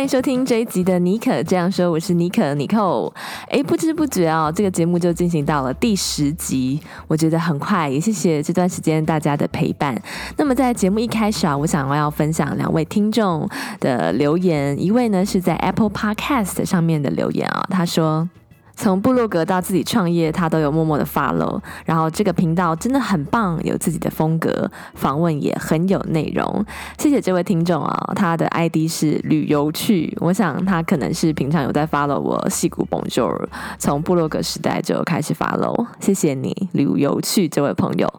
欢迎收听这一集的《妮可这样说》，我是妮可妮蔻。哎，不知不觉啊，这个节目就进行到了第十集，我觉得很快。也谢谢这段时间大家的陪伴。那么在节目一开始啊，我想要分享两位听众的留言，一位呢是在 Apple Podcast 上面的留言啊，他说。从部落格到自己创业，他都有默默的 follow。然后这个频道真的很棒，有自己的风格，访问也很有内容。谢谢这位听众啊，他的 ID 是旅游去，我想他可能是平常有在 follow 我矽谷 Bonjour，从部落格时代就开始 follow。谢谢你，旅游去这位朋友。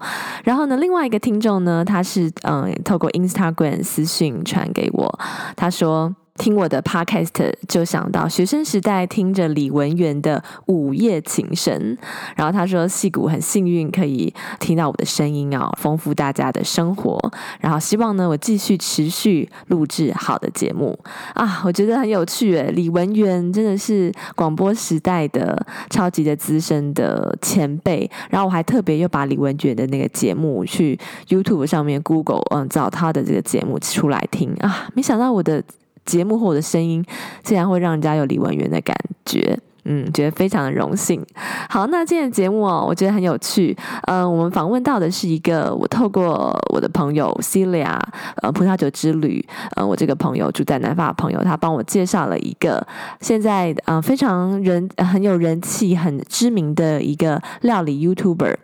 然后呢，另外一个听众呢，他是嗯，透过 Instagram 私讯传给我，他说。听我的 podcast 就想到学生时代听着李文源的《午夜情深》，然后他说戏骨很幸运可以听到我的声音哦，丰富大家的生活。然后希望呢，我继续持续录制好的节目啊，我觉得很有趣诶。李文源真的是广播时代的超级的资深的前辈，然后我还特别又把李文源的那个节目去 YouTube 上面 Google 嗯找他的这个节目出来听啊，没想到我的。节目后的声音，竟然会让人家有李文源的感觉。嗯，觉得非常的荣幸。好，那今天的节目哦，我觉得很有趣。嗯、我们访问到的是一个我透过我的朋友 Celia，呃，葡萄酒之旅。呃，我这个朋友住在南法的朋友，他帮我介绍了一个现在呃非常人很有人气、很知名的一个料理 YouTuber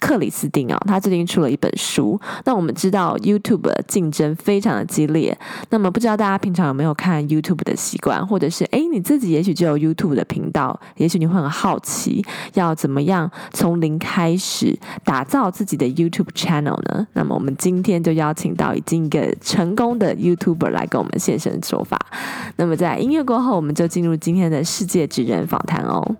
克里斯汀啊、哦。他最近出了一本书。那我们知道 YouTube 竞争非常的激烈。那么不知道大家平常有没有看 YouTube 的习惯，或者是哎你自己也许就有 YouTube 的频道。到，也许你会很好奇，要怎么样从零开始打造自己的 YouTube channel 呢？那么我们今天就邀请到已经一个成功的 YouTuber 来跟我们现身说法。那么在音乐过后，我们就进入今天的世界职人访谈哦。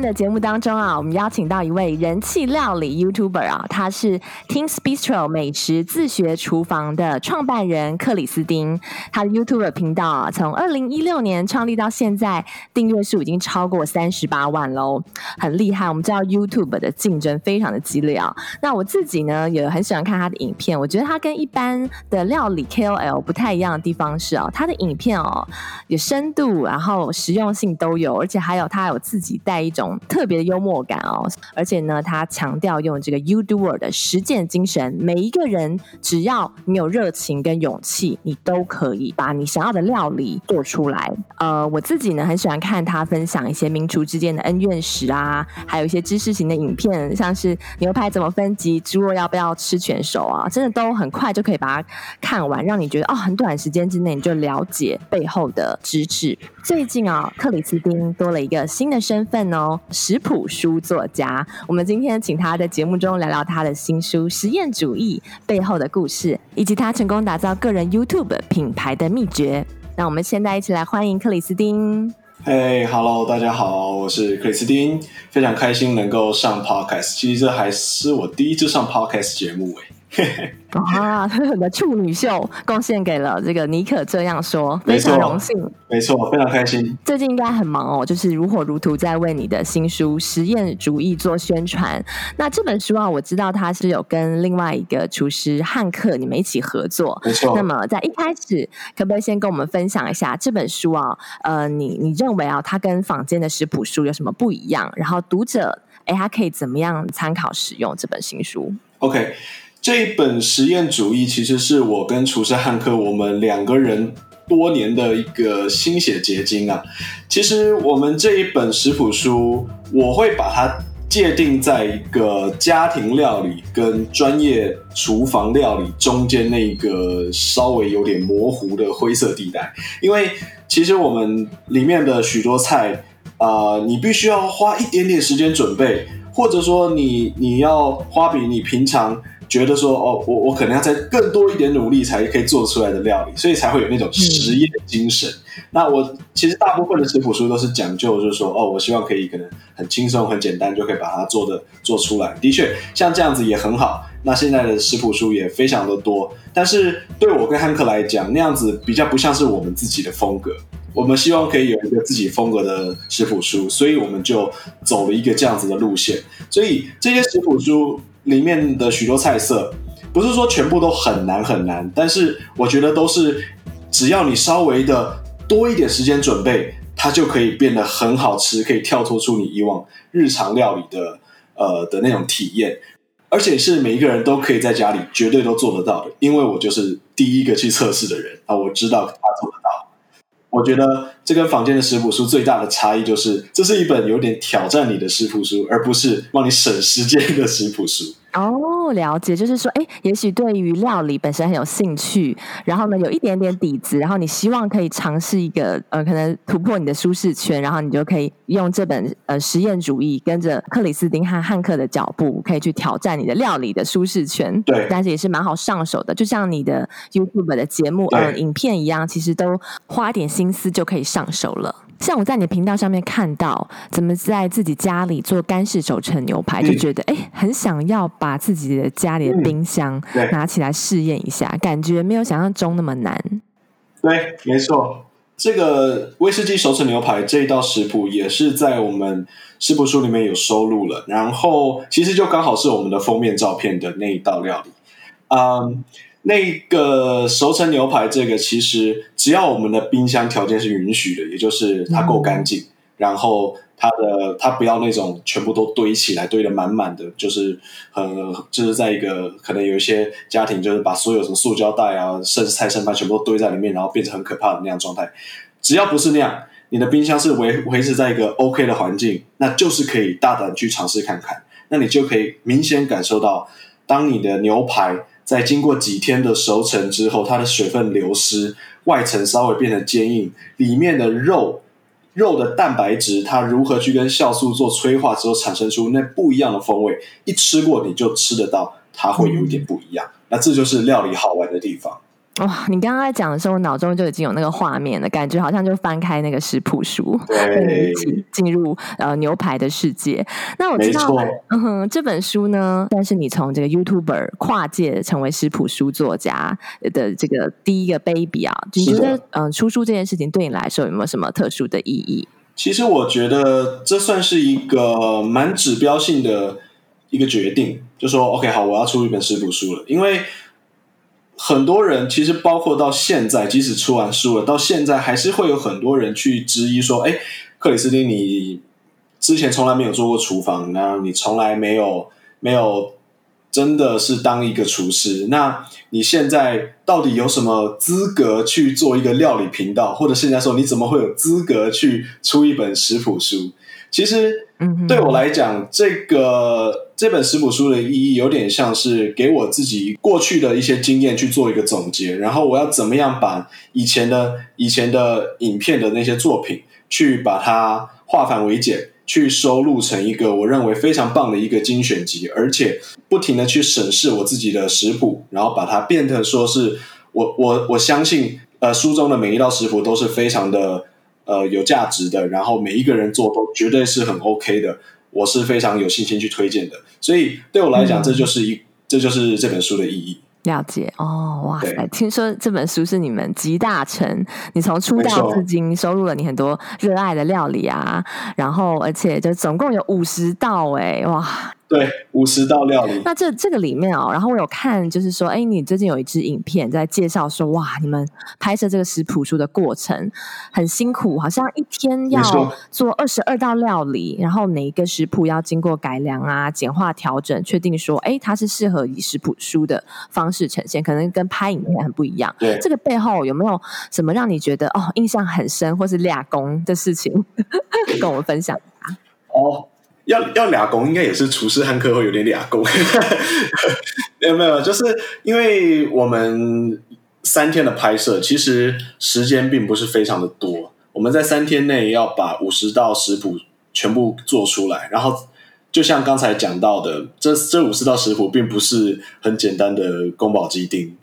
的节目当中啊，我们邀请到一位人气料理 YouTuber 啊，他是 Tim's Bistro 美食自学厨房的创办人克里斯汀。他的 YouTuber 频道啊，从二零一六年创立到现在，订阅数已经超过三十八万喽，很厉害。我们知道 YouTube 的竞争非常的激烈啊。那我自己呢，也很喜欢看他的影片。我觉得他跟一般的料理 KOL 不太一样的地方是啊，他的影片哦，有深度，然后实用性都有，而且还有他有自己带一。种特别的幽默感哦，而且呢，他强调用这个 YouTuber 的实践精神，每一个人只要你有热情跟勇气，你都可以把你想要的料理做出来。呃，我自己呢很喜欢看他分享一些名厨之间的恩怨史啊，还有一些知识型的影片，像是牛排怎么分级，猪肉要不要吃全熟啊，真的都很快就可以把它看完，让你觉得哦，很短时间之内你就了解背后的知识。最近啊，克里斯汀多了一个新的身份哦。食谱书作家，我们今天请他在节目中聊聊他的新书《实验主义》背后的故事，以及他成功打造个人 YouTube 品牌的秘诀。那我们现在一起来欢迎克里斯汀。嘿，Hello，大家好，我是克里斯汀，非常开心能够上 Podcast。其实这还是我第一次上 Podcast 节目诶。哇，你的处女秀贡献给了这个尼可这样说，非常荣幸，没错，非常开心。最近应该很忙哦，就是如火如荼在为你的新书《实验主义》做宣传。那这本书啊，我知道它是有跟另外一个厨师汉克你们一起合作，没错。那么在一开始，可不可以先跟我们分享一下这本书啊？呃，你你认为啊，它跟坊间的食谱书有什么不一样？然后读者哎，他可以怎么样参考使用这本新书？OK。这一本实验主义其实是我跟厨师汉克我们两个人多年的一个心血结晶啊。其实我们这一本食谱书，我会把它界定在一个家庭料理跟专业厨房料理中间那个稍微有点模糊的灰色地带。因为其实我们里面的许多菜，呃，你必须要花一点点时间准备，或者说你你要花比你平常觉得说哦，我我可能要再更多一点努力才可以做出来的料理，所以才会有那种实验精神。那我其实大部分的食谱书都是讲究，就是说哦，我希望可以可能很轻松、很简单就可以把它做的做出来。的确，像这样子也很好。那现在的食谱书也非常的多，但是对我跟汉克来讲，那样子比较不像是我们自己的风格。我们希望可以有一个自己风格的食谱书，所以我们就走了一个这样子的路线。所以这些食谱书。里面的许多菜色，不是说全部都很难很难，但是我觉得都是只要你稍微的多一点时间准备，它就可以变得很好吃，可以跳脱出你以往日常料理的呃的那种体验，而且是每一个人都可以在家里绝对都做得到的，因为我就是第一个去测试的人啊，我知道他做得到。我觉得这跟坊间的食谱书最大的差异就是，这是一本有点挑战你的食谱书，而不是帮你省时间的食谱书。哦，了解，就是说，哎，也许对于料理本身很有兴趣，然后呢，有一点点底子，然后你希望可以尝试一个，呃，可能突破你的舒适圈，然后你就可以用这本呃实验主义，跟着克里斯汀和汉克的脚步，可以去挑战你的料理的舒适圈。对，但是也是蛮好上手的，就像你的 YouTube 的节目呃影片一样，其实都花点心思就可以上手了。像我在你的频道上面看到，怎么在自己家里做干式手成牛排，就觉得哎、嗯，很想要把自己的家里的冰箱拿起来试验一下，嗯、感觉没有想象中那么难。对，没错，这个威士忌手成牛排这一道食谱也是在我们食谱书里面有收录了，然后其实就刚好是我们的封面照片的那一道料理，嗯。那个熟成牛排，这个其实只要我们的冰箱条件是允许的，也就是它够干净，然后它的它不要那种全部都堆起来，堆得满满的，就是很就是在一个可能有一些家庭就是把所有什么塑胶袋啊、剩菜剩饭全部都堆在里面，然后变成很可怕的那样状态。只要不是那样，你的冰箱是维 维持在一个 OK 的环境，那就是可以大胆去尝试看看。那你就可以明显感受到，当你的牛排。在经过几天的熟成之后，它的水分流失，外层稍微变得坚硬，里面的肉肉的蛋白质，它如何去跟酵素做催化之后产生出那不一样的风味？一吃过你就吃得到，它会有点不一样。那这就是料理好玩的地方。哇！你刚刚在讲的时候，我脑中就已经有那个画面了，感觉好像就翻开那个食谱书，对，一起进入呃牛排的世界。那我知道，嗯哼，这本书呢，但是你从这个 YouTuber 跨界成为食谱书作家的这个第一个 baby 啊，你觉得嗯、呃，出书这件事情对你来说有没有什么特殊的意义？其实我觉得这算是一个蛮指标性的一个决定，就说 OK，好，我要出一本食谱书了，因为。很多人其实包括到现在，即使出完书了，到现在还是会有很多人去质疑说：“哎，克里斯汀，你之前从来没有做过厨房，那你从来没有没有真的是当一个厨师，那你现在到底有什么资格去做一个料理频道？或者现在说你怎么会有资格去出一本食谱书？”其实，对我来讲，这个这本食谱书的意义有点像是给我自己过去的一些经验去做一个总结，然后我要怎么样把以前的以前的影片的那些作品，去把它化繁为简，去收录成一个我认为非常棒的一个精选集，而且不停的去审视我自己的食谱，然后把它变得说是我我我相信，呃，书中的每一道食谱都是非常的。呃，有价值的，然后每一个人做都绝对是很 OK 的，我是非常有信心去推荐的。所以对我来讲，这就是一，这就是这本书的意义。了解哦，哇塞！听说这本书是你们集大成，你从出道至今收录了你很多热爱的料理啊，然后而且就总共有五十道哎，哇！对，五十道料理。那这这个里面哦，然后我有看，就是说，哎，你最近有一支影片在介绍说，哇，你们拍摄这个食谱书的过程很辛苦，好像一天要做二十二道料理，然后每一个食谱要经过改良啊、简化调整，确定说，哎，它是适合以食谱书的方式呈现，可能跟拍影片很不一样。对，这个背后有没有什么让你觉得哦印象很深，或是俩工的事情，跟我们分享一下？哦。要要俩工，应该也是厨师汉克会有点俩工，没有没有，就是因为我们三天的拍摄，其实时间并不是非常的多。我们在三天内要把五十道食谱全部做出来，然后就像刚才讲到的，这这五十道食谱并不是很简单的宫保鸡丁。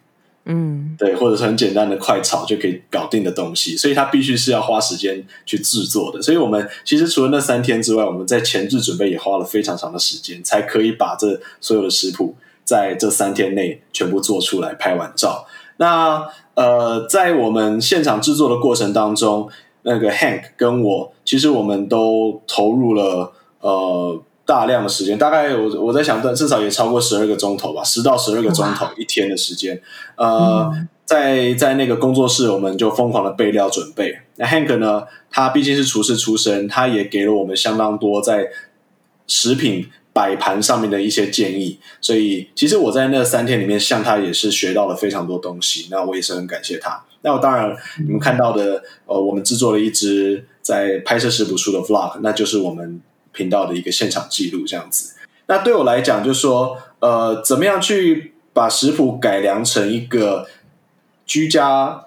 嗯，对，或者是很简单的快炒就可以搞定的东西，所以它必须是要花时间去制作的。所以我们其实除了那三天之外，我们在前置准备也花了非常长的时间，才可以把这所有的食谱在这三天内全部做出来，拍完照。那呃，在我们现场制作的过程当中，那个 Hank 跟我，其实我们都投入了呃。大量的时间，大概我我在想，至少也超过十二个钟头吧，十到十二个钟头一天的时间。呃，嗯、在在那个工作室，我们就疯狂的备料准备。那 Hank 呢，他毕竟是厨师出身，他也给了我们相当多在食品摆盘上面的一些建议。所以，其实我在那三天里面，向他也是学到了非常多东西。那我也是很感谢他。那我当然，你们看到的，呃，我们制作了一支在拍摄食谱书的 Vlog，那就是我们。频道的一个现场记录这样子，那对我来讲，就是说，呃，怎么样去把食谱改良成一个居家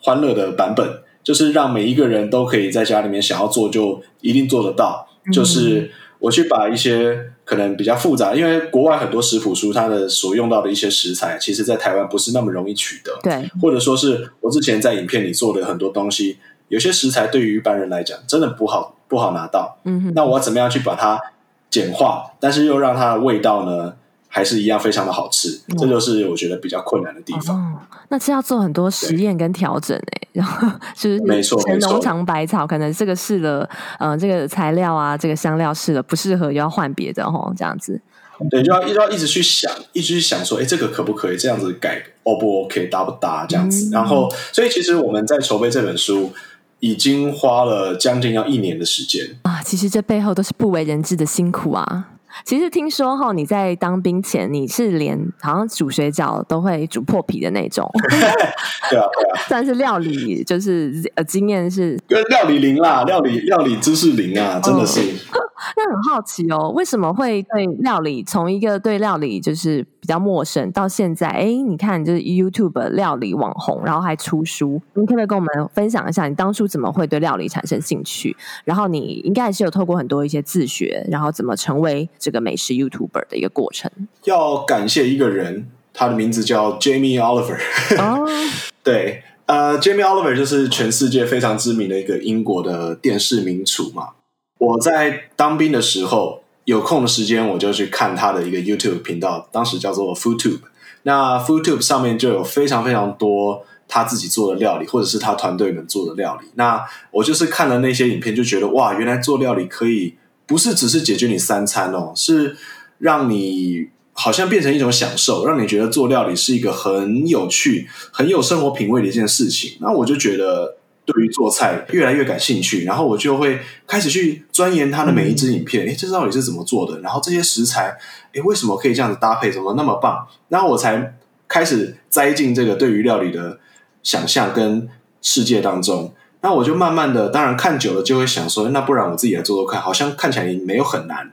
欢乐的版本，就是让每一个人都可以在家里面想要做就一定做得到。嗯、就是我去把一些可能比较复杂，因为国外很多食谱书它的所用到的一些食材，其实在台湾不是那么容易取得。对，或者说是我之前在影片里做的很多东西，有些食材对于一般人来讲真的不好。不好拿到，嗯哼，那我要怎么样去把它简化，但是又让它的味道呢，还是一样非常的好吃，嗯、这就是我觉得比较困难的地方。哦、那是要做很多实验跟调整哎，然后就是没错，农场百草可能这个试了，嗯、呃，这个材料啊，这个香料试了不适合，又要换别的哦，这样子。对，就要一直要一直去想，一直去想说，哎，这个可不可以这样子改？O 不 OK？搭不搭？这样子。嗯、然后，所以其实我们在筹备这本书。已经花了将近要一年的时间啊！其实这背后都是不为人知的辛苦啊。其实听说哈，你在当兵前你是连好像煮水饺都会煮破皮的那种 对啊对啊，算是料理就是呃经验是跟料理零啦，料理料理知识零啊，真的是。哦 那很好奇哦，为什么会对料理从一个对料理就是比较陌生，到现在，哎，你看就是 YouTube 料理网红，然后还出书，你可不可以跟我们分享一下，你当初怎么会对料理产生兴趣？然后你应该也是有透过很多一些自学，然后怎么成为这个美食 YouTuber 的一个过程？要感谢一个人，他的名字叫 Jamie Oliver。哦，对，呃，Jamie Oliver 就是全世界非常知名的一个英国的电视名厨嘛。我在当兵的时候，有空的时间我就去看他的一个 YouTube 频道，当时叫做 FoodTube。那 FoodTube 上面就有非常非常多他自己做的料理，或者是他团队们做的料理。那我就是看了那些影片，就觉得哇，原来做料理可以不是只是解决你三餐哦，是让你好像变成一种享受，让你觉得做料理是一个很有趣、很有生活品味的一件事情。那我就觉得。对于做菜越来越感兴趣，然后我就会开始去钻研它的每一支影片。诶，这到底是怎么做的？然后这些食材，诶，为什么可以这样子搭配？怎么那么棒？然后我才开始栽进这个对于料理的想象跟世界当中。那我就慢慢的，当然看久了就会想说，那不然我自己来做做看，好像看起来也没有很难。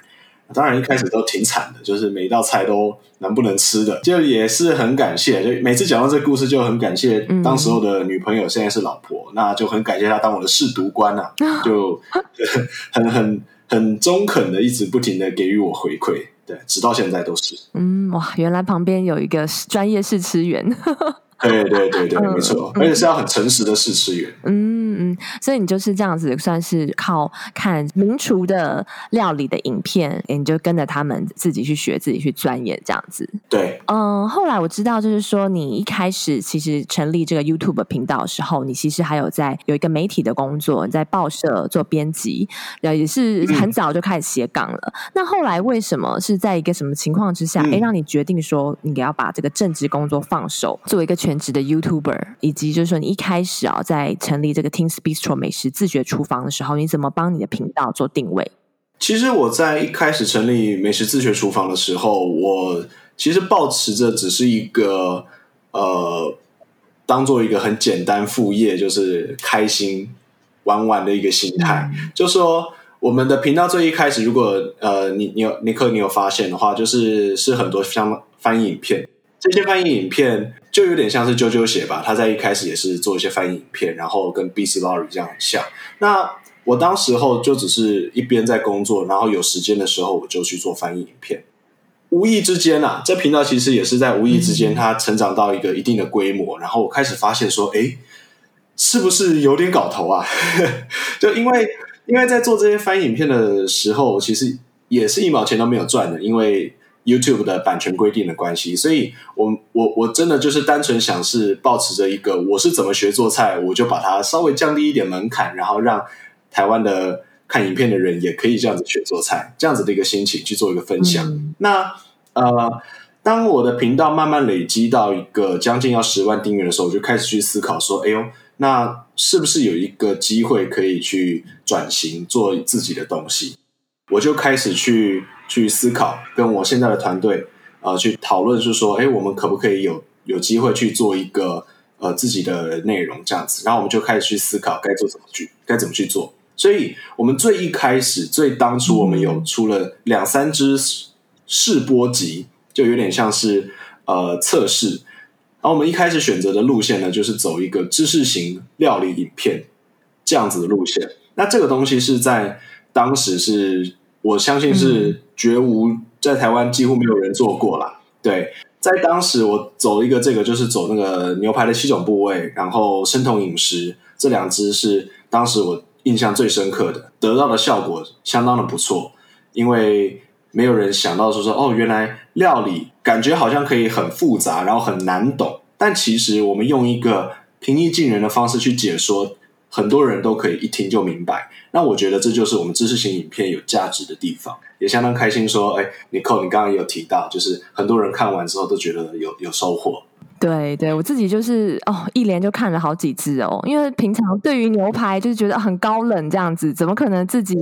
当然一开始都挺惨的，就是每一道菜都能不能吃的，就也是很感谢。就每次讲到这个故事，就很感谢当时候的女朋友，现在是老婆，嗯、那就很感谢她当我的试读官啊，就很很很中肯的，一直不停的给予我回馈，对，直到现在都是。嗯，哇，原来旁边有一个专业试吃员。对对对对，没错，而且是要很诚实的试吃员。嗯嗯，所以你就是这样子，算是靠看名厨的料理的影片，你就跟着他们自己去学，自己去钻研这样子。对，嗯，后来我知道，就是说你一开始其实成立这个 YouTube 频道的时候，你其实还有在有一个媒体的工作，你在报社做编辑，也是很早就开始斜杠了。嗯、那后来为什么是在一个什么情况之下，哎、嗯，让你决定说你要把这个正职工作放手，做一个全职的 YouTuber，以及就是说你一开始啊，在成立这个 Tim's Bistro 美食自学厨房的时候，你怎么帮你的频道做定位？其实我在一开始成立美食自学厨房的时候，我其实抱持着只是一个呃，当做一个很简单副业，就是开心玩玩的一个心态。嗯、就说我们的频道最一开始，如果呃，你你有尼克你有发现的话，就是是很多像翻译影片。这些翻译影片就有点像是啾啾鞋吧，他在一开始也是做一些翻译影片，然后跟 BC Lori 这样很像。那我当时候就只是一边在工作，然后有时间的时候我就去做翻译影片。无意之间啊，这频道其实也是在无意之间，它成长到一个一定的规模，然后我开始发现说，哎，是不是有点搞头啊？就因为因为在做这些翻译影片的时候，其实也是一毛钱都没有赚的，因为 YouTube 的版权规定的关系，所以我我我真的就是单纯想是保持着一个我是怎么学做菜，我就把它稍微降低一点门槛，然后让。台湾的看影片的人也可以这样子学做菜，这样子的一个心情去做一个分享。嗯、那呃，当我的频道慢慢累积到一个将近要十万订阅的时候，我就开始去思考说：“哎呦，那是不是有一个机会可以去转型做自己的东西？”我就开始去去思考，跟我现在的团队呃去讨论，是说：“哎，我们可不可以有有机会去做一个呃自己的内容这样子？”然后我们就开始去思考该做怎么去该怎么去做。所以，我们最一开始、最当初，我们有出了两三支试播集，就有点像是呃测试。然后我们一开始选择的路线呢，就是走一个知识型料理影片这样子的路线。那这个东西是在当时是我相信是绝无在台湾几乎没有人做过啦。对，在当时我走一个这个就是走那个牛排的七种部位，然后生酮饮食这两支是当时我。印象最深刻的，得到的效果相当的不错，因为没有人想到说说哦，原来料理感觉好像可以很复杂，然后很难懂，但其实我们用一个平易近人的方式去解说，很多人都可以一听就明白。那我觉得这就是我们知识型影片有价值的地方，也相当开心说，哎，Nicole，你刚刚也有提到，就是很多人看完之后都觉得有有收获。对对，我自己就是哦，一连就看了好几支哦，因为平常对于牛排就是觉得很高冷这样子，怎么可能自己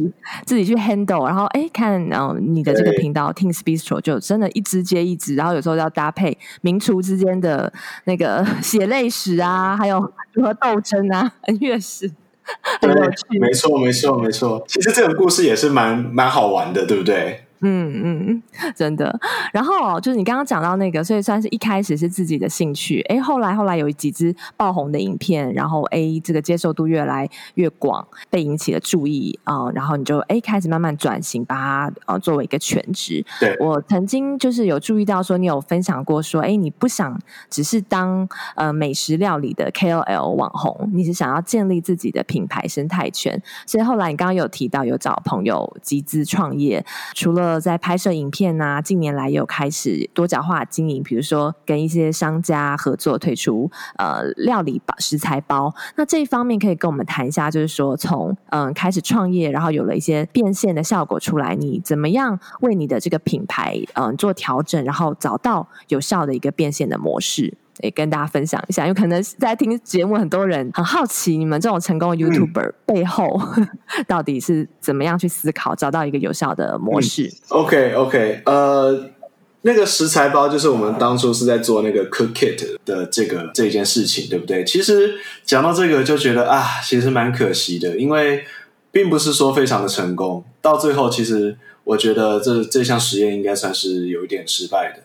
自己去 handle？然后哎，看然后你的这个频道 Tim's Bistro 就真的一只接一只，然后有时候要搭配名厨之间的那个 血泪史啊，还有如何斗争啊，很悦事，很有趣。没错没错没错，其实这个故事也是蛮蛮好玩的，对不对？嗯嗯，真的。然后就是你刚刚讲到那个，所以算是一开始是自己的兴趣，哎，后来后来有几支爆红的影片，然后哎，这个接受度越来越广，被引起了注意啊、呃，然后你就哎开始慢慢转型，把它呃作为一个全职。对，我曾经就是有注意到说，你有分享过说，哎，你不想只是当呃美食料理的 KOL 网红，你是想要建立自己的品牌生态圈。所以后来你刚刚有提到有找朋友集资创业，除了呃在拍摄影片啊，近年来也有开始多角化经营，比如说跟一些商家合作推出呃料理包食材包。那这一方面可以跟我们谈一下，就是说从嗯、开始创业，然后有了一些变现的效果出来，你怎么样为你的这个品牌嗯、做调整，然后找到有效的一个变现的模式。也跟大家分享一下，因为可能在听节目，很多人很好奇你们这种成功的 YouTuber 背后、嗯、到底是怎么样去思考，找到一个有效的模式。嗯、OK OK，呃，那个食材包就是我们当初是在做那个 Cook Kit 的这个这件事情，对不对？其实讲到这个就觉得啊，其实蛮可惜的，因为并不是说非常的成功，到最后其实我觉得这这项实验应该算是有一点失败的，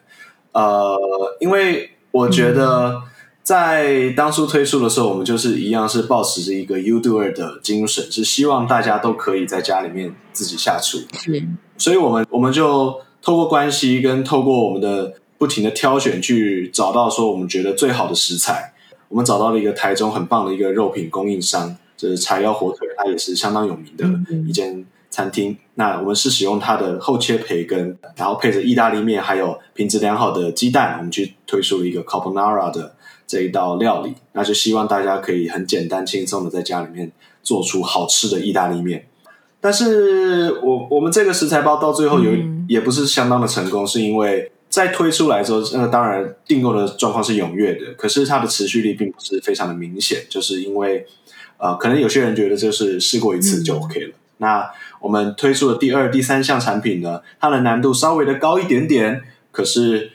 呃，因为。我觉得在当初推出的时候，我们就是一样是保持着一个 “you doer” 的精神，是希望大家都可以在家里面自己下厨。是，所以我们我们就透过关系跟透过我们的不停的挑选，去找到说我们觉得最好的食材。我们找到了一个台中很棒的一个肉品供应商，就是柴窑火腿，它也是相当有名的一间餐厅。那我们是使用它的厚切培根，然后配着意大利面，还有品质良好的鸡蛋，我们去推出了一个 Carbonara 的这一道料理。那就希望大家可以很简单轻松的在家里面做出好吃的意大利面。但是我我们这个食材包到最后有也不是相当的成功，是因为在推出来之后，那当然订购的状况是踊跃的，可是它的持续力并不是非常的明显，就是因为呃，可能有些人觉得就是试过一次就 OK 了。那我们推出的第二、第三项产品呢，它的难度稍微的高一点点，可是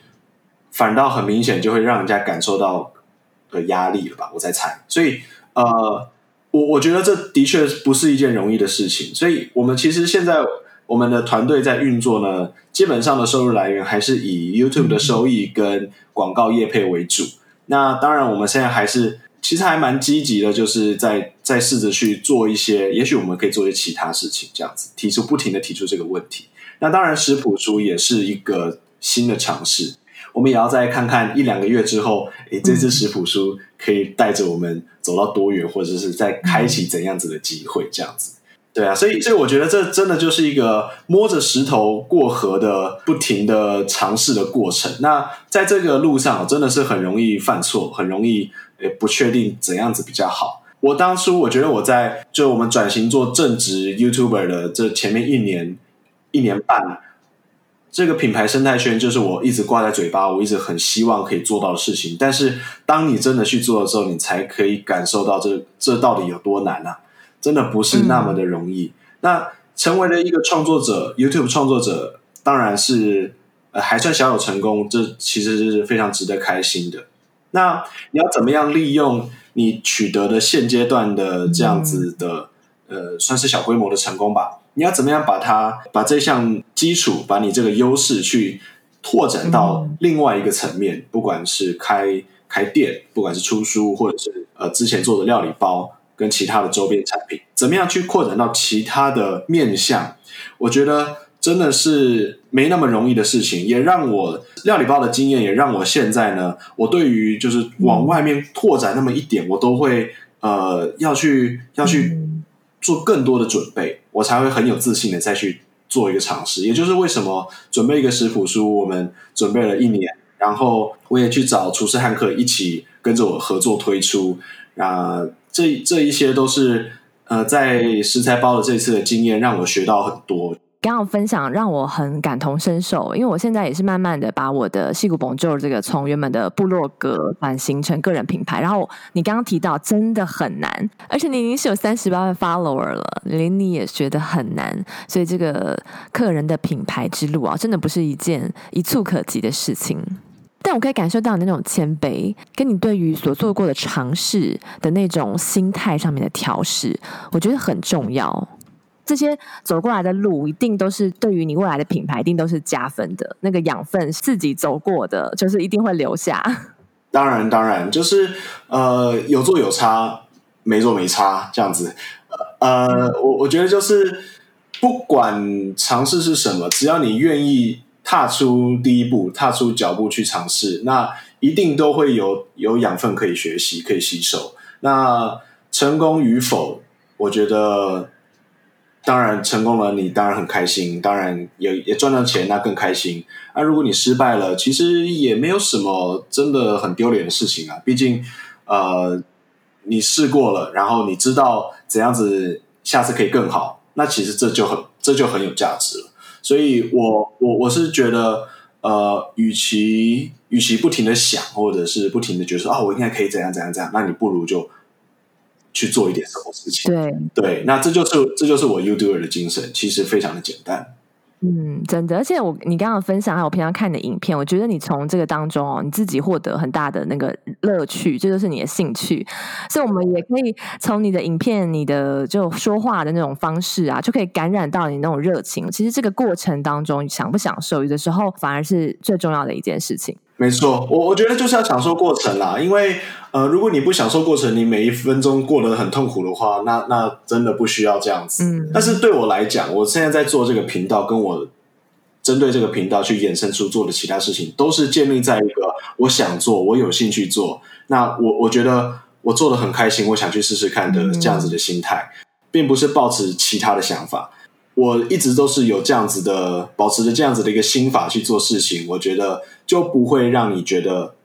反倒很明显就会让人家感受到呃压力了吧？我在猜，所以呃，我我觉得这的确不是一件容易的事情。所以我们其实现在我们的团队在运作呢，基本上的收入来源还是以 YouTube 的收益跟广告业配为主。那当然，我们现在还是。其实还蛮积极的，就是在在试着去做一些，也许我们可以做一些其他事情，这样子提出不停的提出这个问题。那当然，食谱书也是一个新的尝试，我们也要再看看一两个月之后，诶，这支食谱书可以带着我们走到多远，或者是再开启怎样子的机会，这样子。对啊，所以所以我觉得这真的就是一个摸着石头过河的不停的尝试的过程。那在这个路上，真的是很容易犯错，很容易诶不确定怎样子比较好。我当初我觉得我在就我们转型做正职 YouTuber 的这前面一年一年半，这个品牌生态圈就是我一直挂在嘴巴，我一直很希望可以做到的事情。但是当你真的去做的时候，你才可以感受到这这到底有多难啊！真的不是那么的容易。嗯、那成为了一个创作者，YouTube 创作者，当然是呃还算小有成功，这其实是非常值得开心的。那你要怎么样利用你取得的现阶段的这样子的、嗯、呃，算是小规模的成功吧？你要怎么样把它把这项基础，把你这个优势去拓展到另外一个层面？嗯、不管是开开店，不管是出书，或者是呃之前做的料理包。跟其他的周边产品，怎么样去扩展到其他的面向？我觉得真的是没那么容易的事情，也让我料理包的经验，也让我现在呢，我对于就是往外面拓展那么一点，我都会呃要去要去做更多的准备，我才会很有自信的再去做一个尝试。也就是为什么准备一个食谱书，我们准备了一年，然后我也去找厨师汉克一起跟着我合作推出啊。呃这这一些都是呃，在食材包的这次的经验，让我学到很多。刚刚分享让我很感同身受，因为我现在也是慢慢的把我的矽谷 Bonjour 这个从原本的部落格转型成个人品牌。然后你刚刚提到真的很难，而且你已经是有三十八万 follower 了，连你也觉得很难，所以这个客人的品牌之路啊，真的不是一件一蹴可及的事情。我可以感受到你那种谦卑，跟你对于所做过的尝试的那种心态上面的调试，我觉得很重要。这些走过来的路，一定都是对于你未来的品牌，一定都是加分的。那个养分自己走过的，就是一定会留下。当然，当然，就是呃，有做有差，没做没差，这样子。呃，我我觉得就是不管尝试是什么，只要你愿意。踏出第一步，踏出脚步去尝试，那一定都会有有养分可以学习，可以吸收。那成功与否，我觉得当然成功了，你当然很开心，当然也也赚到钱，那更开心。那如果你失败了，其实也没有什么真的很丢脸的事情啊。毕竟，呃，你试过了，然后你知道怎样子下次可以更好，那其实这就很这就很有价值了。所以我，我我我是觉得，呃，与其与其不停的想，或者是不停的觉得说啊，我应该可以怎样怎样怎样，那你不如就去做一点什么事情。对对，那这就是这就是我 YouTuber 的精神，其实非常的简单。嗯，真的，而且我你刚刚分享还有我平常看的影片，我觉得你从这个当中哦，你自己获得很大的那个乐趣，这就是你的兴趣。所以，我们也可以从你的影片、你的就说话的那种方式啊，就可以感染到你那种热情。其实这个过程当中，享不享受，有的时候反而是最重要的一件事情。没错，我我觉得就是要享受过程啦，因为呃，如果你不享受过程，你每一分钟过得很痛苦的话，那那真的不需要这样子。嗯，但是对我来讲，我现在在做这个频道，跟我针对这个频道去衍生出做的其他事情，都是建立在一个我想做，我有兴趣做。那我我觉得我做的很开心，我想去试试看的这样子的心态，并不是抱持其他的想法。我一直都是有这样子的，保持着这样子的一个心法去做事情，我觉得就不会让你觉得，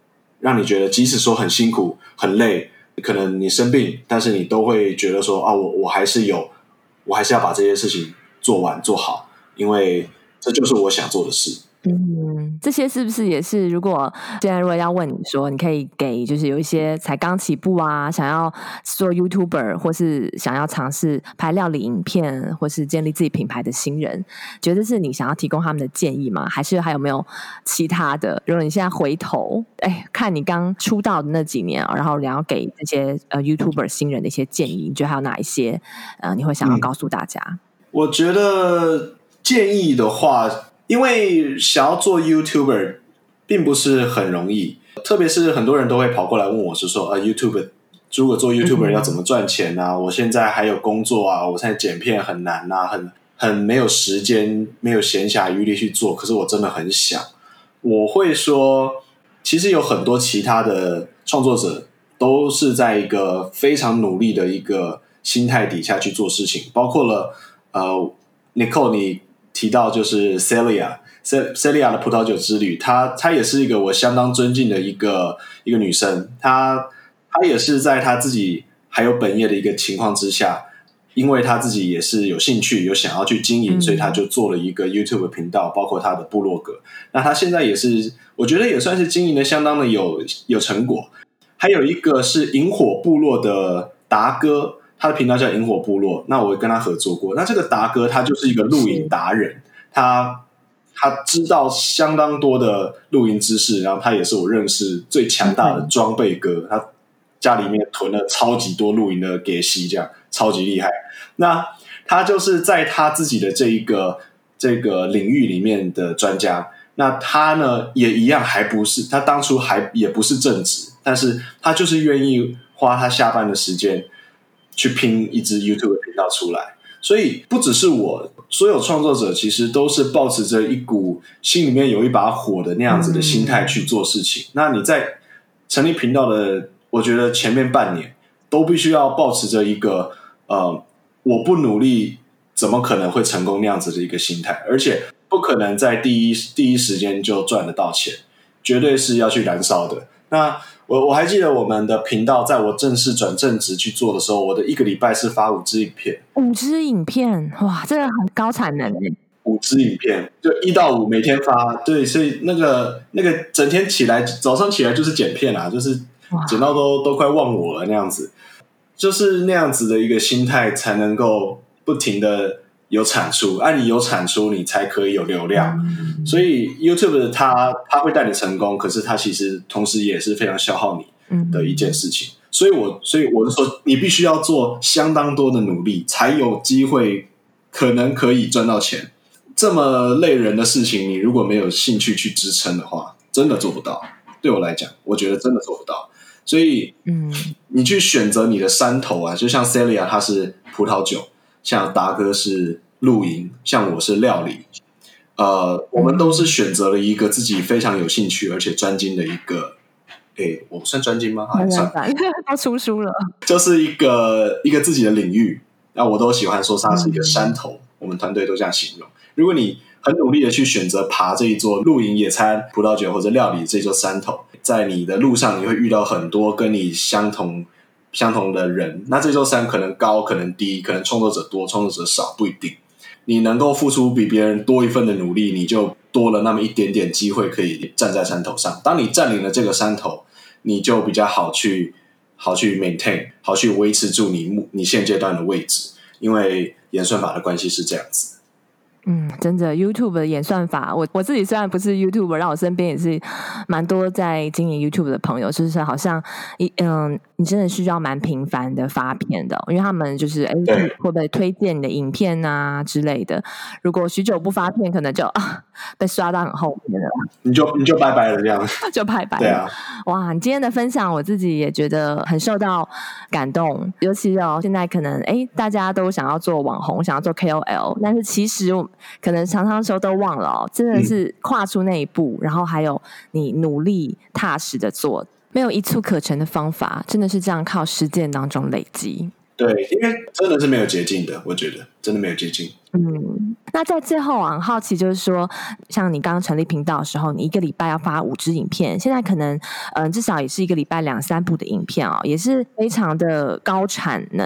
让你觉得即使说很辛苦、很累，可能你生病，但是你都会觉得说啊，我我还是有，我还是要把这些事情做完做好，因为这就是我想做的事。嗯，这些是不是也是？如果现在如果要问你说，你可以给就是有一些才刚起步啊，想要做 YouTuber 或是想要尝试拍料理影片，或是建立自己品牌的新人，觉得是你想要提供他们的建议吗？还是还有没有其他的？如果你现在回头，哎，看你刚出道的那几年啊，然后你要给这些呃 YouTuber 新人的一些建议，你觉得还有哪一些呃你会想要告诉大家？嗯，我觉得建议的话。因为想要做 YouTuber 并不是很容易，特别是很多人都会跑过来问我，是说啊，YouTuber 如果做 YouTuber 要怎么赚钱啊？我现在还有工作啊，我现在剪片很难啊，很很没有时间，没有闲暇余力去做。可是我真的很想，我会说，其实有很多其他的创作者都是在一个非常努力的一个心态底下去做事情，包括了呃，Nicole 你提到就是 Celia。Celia 的葡萄酒之旅，她她也是一个我相当尊敬的一个一个女生。她她也是在她自己还有本业的一个情况之下，因为她自己也是有兴趣有想要去经营，所以她就做了一个 YouTube 频道，包括她的部落格。那她现在也是，我觉得也算是经营的相当的有有成果。还有一个是萤火部落的达哥，他的频道叫萤火部落。那我跟他合作过。那这个达哥他就是一个露营达人，他。他知道相当多的露营知识，然后他也是我认识最强大的装备哥。他家里面囤了超级多露营的给息，这样超级厉害。那他就是在他自己的这一个这个领域里面的专家。那他呢，也一样，还不是他当初还也不是正职，但是他就是愿意花他下班的时间去拼一支 YouTube 频道出来。所以不只是我，所有创作者其实都是抱持着一股心里面有一把火的那样子的心态去做事情。嗯、那你在成立频道的，我觉得前面半年都必须要抱持着一个呃，我不努力怎么可能会成功那样子的一个心态，而且不可能在第一第一时间就赚得到钱，绝对是要去燃烧的。那我我还记得我们的频道，在我正式转正职去做的时候，我的一个礼拜是发五支影片。五支影片，哇，这个很高产能诶。五支影片，就一到五每天发，对，所以那个那个整天起来，早上起来就是剪片啊，就是剪到都都快忘我了那样子，就是那样子的一个心态，才能够不停的。有产出，按、啊、你有产出，你才可以有流量。嗯、所以 YouTube 它它会带你成功，可是它其实同时也是非常消耗你的一件事情。嗯、所以我所以我就说，你必须要做相当多的努力，才有机会可能可以赚到钱。这么累人的事情，你如果没有兴趣去支撑的话，真的做不到。对我来讲，我觉得真的做不到。所以，嗯，你去选择你的山头啊，就像 Celia 它是葡萄酒。像达哥是露营，像我是料理，呃，我们都是选择了一个自己非常有兴趣而且专精的一个，诶，我算专精吗？还算，他出书了，就是一个一个自己的领域。那我都喜欢说它是一个山头，嗯、我们团队都这样形容。如果你很努力的去选择爬这一座露营、野餐、葡萄酒或者料理这座山头，在你的路上你会遇到很多跟你相同。相同的人，那这座山可能高，可能低，可能创作者多，创作者少，不一定。你能够付出比别人多一份的努力，你就多了那么一点点机会可以站在山头上。当你占领了这个山头，你就比较好去好去 maintain，好去维持住你目你现阶段的位置，因为演算法的关系是这样子。嗯，真的，YouTube 的演算法，我我自己虽然不是 YouTuber，让我身边也是蛮多在经营 YouTube 的朋友，就是好像一嗯，你真的需要蛮频繁的发片的，因为他们就是哎，会不会推荐你的影片啊之类的？如果许久不发片，可能就啊 被刷到很后面了，你就你就拜拜了这样，就拜拜了。对啊，哇，你今天的分享，我自己也觉得很受到感动，尤其哦，现在可能哎，大家都想要做网红，想要做 KOL，但是其实。可能常常时候都忘了哦，真的是跨出那一步，嗯、然后还有你努力踏实的做，没有一蹴可成的方法，真的是这样靠实践当中累积。对，因为真的是没有捷径的，我觉得真的没有捷径。嗯，那在最后啊，很好奇就是说，像你刚刚成立频道的时候，你一个礼拜要发五支影片，现在可能嗯、呃，至少也是一个礼拜两三部的影片哦，也是非常的高产能。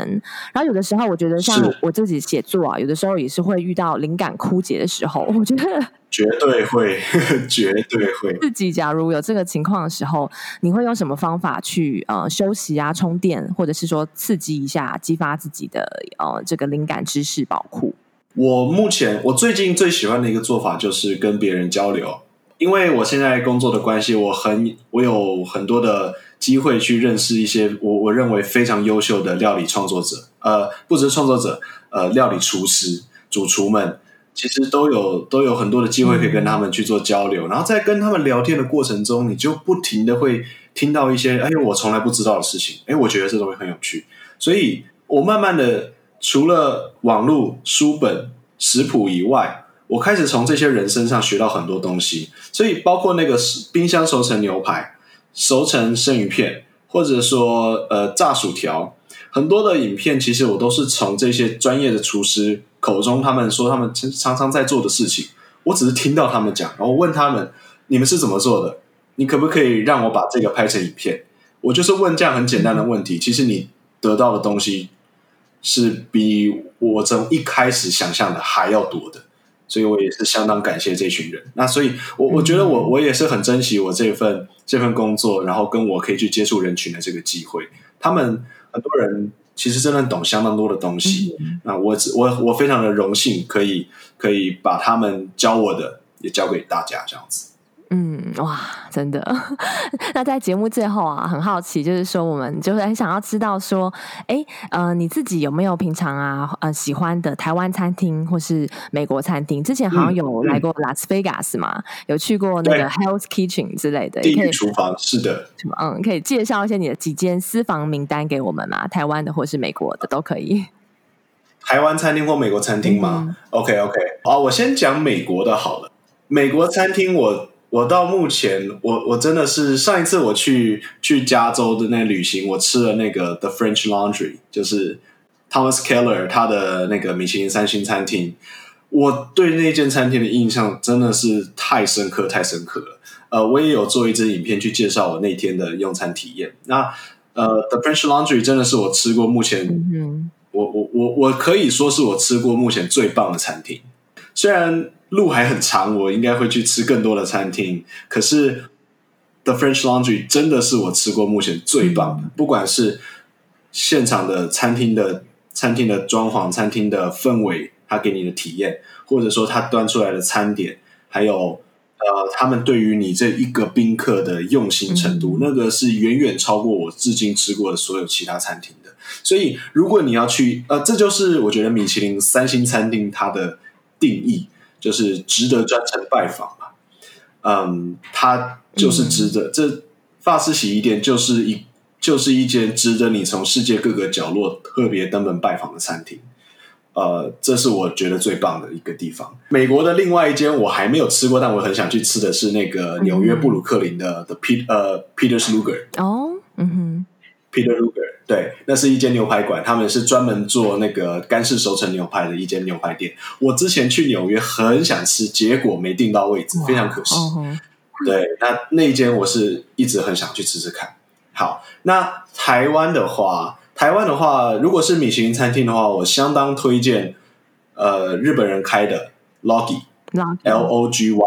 然后有的时候，我觉得像我自己写作啊，有的时候也是会遇到灵感枯竭的时候，我觉得绝对会，绝对会。自己假如有这个情况的时候，你会用什么方法去呃休息啊、充电，或者是说刺激一下、激发自己的呃这个灵感知识宝库？我目前我最近最喜欢的一个做法就是跟别人交流，因为我现在工作的关系，我很我有很多的机会去认识一些我我认为非常优秀的料理创作者，呃，不只是创作者，呃，料理厨师、主厨们，其实都有都有很多的机会可以跟他们去做交流，然后在跟他们聊天的过程中，你就不停的会听到一些哎我从来不知道的事情，哎，我觉得这东西很有趣，所以我慢慢的除了网络书本食谱以外，我开始从这些人身上学到很多东西，所以包括那个冰箱熟成牛排、熟成生鱼片，或者说呃炸薯条。很多的影片，其实我都是从这些专业的厨师口中，他们说他们常常在做的事情，我只是听到他们讲，然后问他们，你们是怎么做的？你可不可以让我把这个拍成影片？我就是问这样很简单的问题，其实你得到的东西是比我从一开始想象的还要多的，所以我也是相当感谢这群人。那所以我，我我觉得我我也是很珍惜我这份这份工作，然后跟我可以去接触人群的这个机会，他们。很多人其实真的懂相当多的东西，嗯、那我我我非常的荣幸，可以可以把他们教我的也教给大家，这样子。嗯，哇，真的。那在节目最后啊，很好奇，就是说我们就是很想要知道说，哎，呃，你自己有没有平常啊，呃，喜欢的台湾餐厅或是美国餐厅？之前好像有来过拉斯维加斯嘛，嗯、有去过那个 Health Kitchen 之类的，地狱厨房是的。嗯，可以介绍一些你的几间私房名单给我们吗？台湾的或是美国的都可以。台湾餐厅或美国餐厅吗？嗯，OK OK，好，我先讲美国的好了。美国餐厅我。我到目前，我我真的是上一次我去去加州的那旅行，我吃了那个 The French Laundry，就是 Thomas Keller 他的那个米其林三星餐厅。我对那间餐厅的印象真的是太深刻，太深刻了。呃，我也有做一支影片去介绍我那天的用餐体验。那呃，The French Laundry 真的是我吃过目前，嗯，我我我我可以说是我吃过目前最棒的餐厅，虽然。路还很长，我应该会去吃更多的餐厅。可是，The French Laundry 真的是我吃过目前最棒的，不管是现场的餐厅的餐厅的装潢、餐厅的氛围，他给你的体验，或者说他端出来的餐点，还有呃，他们对于你这一个宾客的用心程度，那个是远远超过我至今吃过的所有其他餐厅的。所以，如果你要去，呃，这就是我觉得米其林三星餐厅它的定义。就是值得专程拜访嘛，嗯，它就是值得。嗯、这法式洗衣店就是一就是一间值得你从世界各个角落特别登门拜访的餐厅。呃，这是我觉得最棒的一个地方。美国的另外一间我还没有吃过，但我很想去吃的是那个纽约布鲁克林的 The Pete 呃 Peter's Luger。哦，嗯哼，Peter Luger。对，那是一间牛排馆，他们是专门做那个干式熟成牛排的一间牛排店。我之前去纽约很想吃，结果没订到位置，非常可惜。哦、对，那那一间我是一直很想去吃吃看。好，那台湾的话，台湾的话，如果是米其林餐厅的话，我相当推荐呃日本人开的 Logi，L O G Y，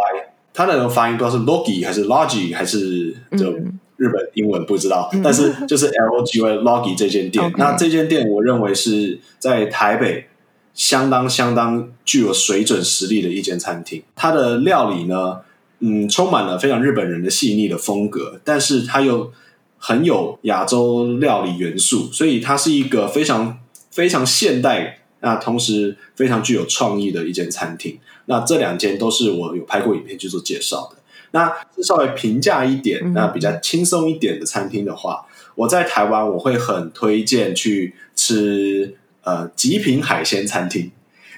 它的发音不知道是 Logi 还是 Logi 还是就。嗯日本英文不知道，但是就是 L G Y Logi 这间店，那这间店我认为是在台北相当相当具有水准实力的一间餐厅。它的料理呢，嗯，充满了非常日本人的细腻的风格，但是它又很有亚洲料理元素，所以它是一个非常非常现代，那同时非常具有创意的一间餐厅。那这两间都是我有拍过影片去做介绍的。那稍微平价一点，那比较轻松一点的餐厅的话，嗯、我在台湾我会很推荐去吃呃极品海鲜餐厅。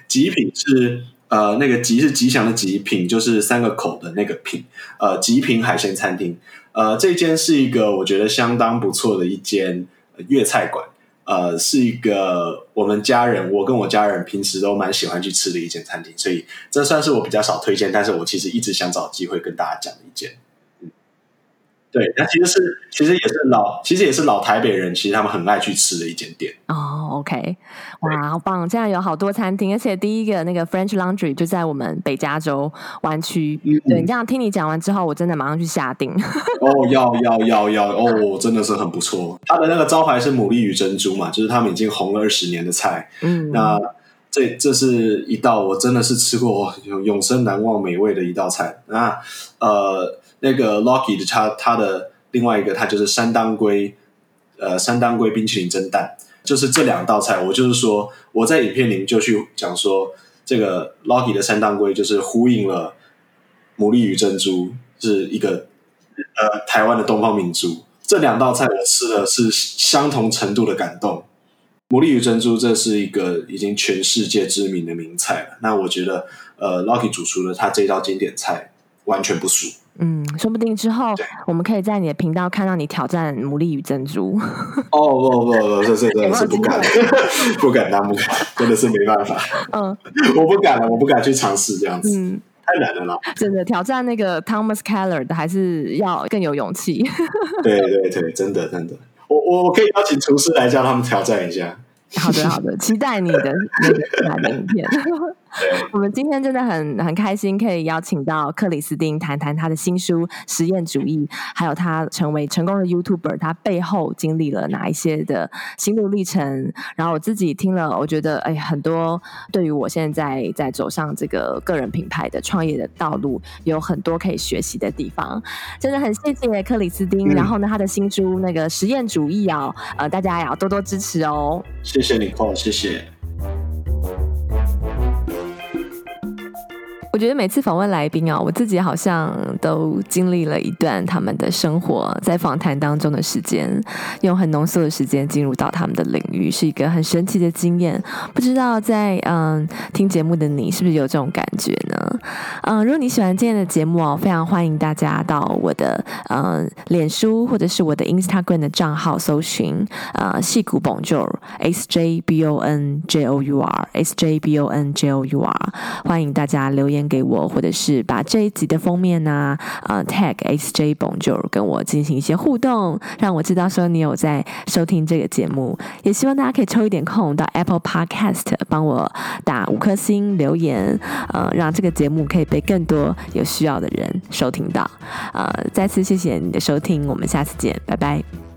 极品是呃那个吉是吉祥的吉，品就是三个口的那个品。呃，极品海鲜餐厅，呃，这间是一个我觉得相当不错的一间粤菜馆。呃，是一个我们家人，我跟我家人平时都蛮喜欢去吃的一间餐厅，所以这算是我比较少推荐，但是我其实一直想找机会跟大家讲的一间。对，那其实是其实也是老，其实也是老台北人，其实他们很爱去吃的一间店。哦，OK，哇，好棒！这样有好多餐厅，而且第一个那个 French Laundry 就在我们北加州湾区。嗯、对，这样听你讲完之后，我真的马上去下定。哦，要要要要哦，真的是很不错。他的那个招牌是牡蛎与珍珠嘛，就是他们已经红了二十年的菜。嗯，那这这是一道我真的是吃过永生难忘美味的一道菜。那呃。那个 Logi 的它它的另外一个它就是山当归，呃山当归冰淇淋蒸蛋，就是这两道菜，我就是说我在影片里面就去讲说，这个 Logi 的山当归就是呼应了牡蛎与珍珠，是一个呃台湾的东方明珠，这两道菜我吃的是相同程度的感动。牡蛎与珍珠，这是一个已经全世界知名的名菜了。那我觉得，呃，Rocky 主厨的他这道经典菜完全不输。嗯，说不定之后我们可以在你的频道看到你挑战牡蛎与珍珠。哦不不不，这这真的是不敢，不敢当，不敢，真的是没办法。嗯，我不敢了，我不敢去尝试这样子。嗯。太难了啦！真的挑战那个 Thomas Keller 的，还是要更有勇气。对对对，真的真的，我我我可以邀请厨师来教他们挑战一下。好的好的，期待你的那个短影片。我们今天真的很很开心，可以邀请到克里斯汀谈谈他的新书《实验主义》，还有他成为成功的 YouTuber，他背后经历了哪一些的心路历程。然后我自己听了，我觉得哎，很多对于我现在在走上这个个人品牌的创业的道路，有很多可以学习的地方。真的很谢谢克里斯汀。嗯、然后呢，他的新书那个实验主义哦，呃，大家也要多多支持哦。谢谢你，哦，谢谢。我觉得每次访问来宾啊，我自己好像都经历了一段他们的生活，在访谈当中的时间，用很浓缩的时间进入到他们的领域，是一个很神奇的经验。不知道在嗯听节目的你是不是有这种感觉呢？嗯，如果你喜欢今天的节目哦，非常欢迎大家到我的嗯脸书或者是我的 Instagram 的账号搜寻啊矽谷 Bonjour S J B O N J O U R S J B O N J O U R，欢迎大家留言。给我，或者是把这一集的封面呢，呃，tag SJ Bonjour 跟我进行一些互动，让我知道说你有在收听这个节目。也希望大家可以抽一点空到 Apple Podcast 帮我打五颗星留言，呃，让这个节目可以被更多有需要的人收听到。呃，再次谢谢你的收听，我们下次见，拜拜。